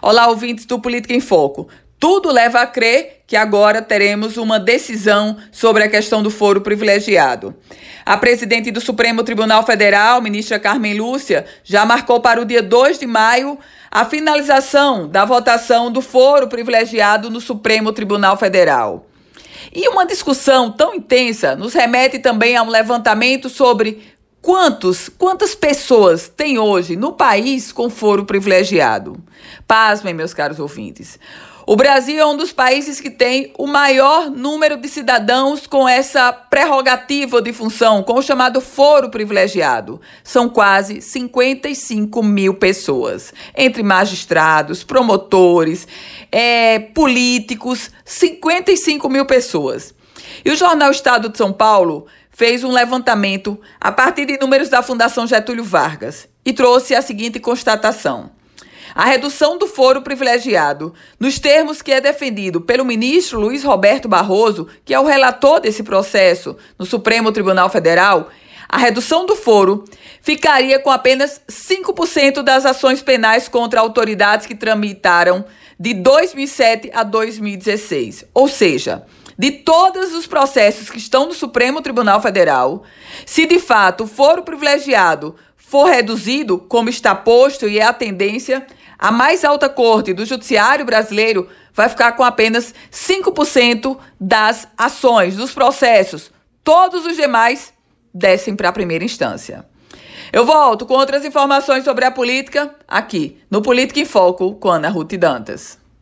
Olá, ouvintes do Política em Foco. Tudo leva a crer que agora teremos uma decisão sobre a questão do foro privilegiado. A presidente do Supremo Tribunal Federal, ministra Carmen Lúcia, já marcou para o dia 2 de maio a finalização da votação do foro privilegiado no Supremo Tribunal Federal. E uma discussão tão intensa nos remete também a um levantamento sobre quantos, quantas pessoas tem hoje no país com foro privilegiado. Pasmem, meus caros ouvintes. O Brasil é um dos países que tem o maior número de cidadãos com essa prerrogativa de função, com o chamado foro privilegiado. São quase 55 mil pessoas, entre magistrados, promotores, é, políticos, 55 mil pessoas. E o jornal Estado de São Paulo fez um levantamento a partir de números da Fundação Getúlio Vargas e trouxe a seguinte constatação. A redução do foro privilegiado, nos termos que é defendido pelo ministro Luiz Roberto Barroso, que é o relator desse processo no Supremo Tribunal Federal, a redução do foro ficaria com apenas 5% das ações penais contra autoridades que tramitaram de 2007 a 2016. Ou seja, de todos os processos que estão no Supremo Tribunal Federal, se de fato o foro privilegiado for reduzido, como está posto e é a tendência, a mais alta corte do judiciário brasileiro vai ficar com apenas 5% das ações, dos processos. Todos os demais descem para a primeira instância. Eu volto com outras informações sobre a política aqui no Política em Foco com Ana Ruth Dantas.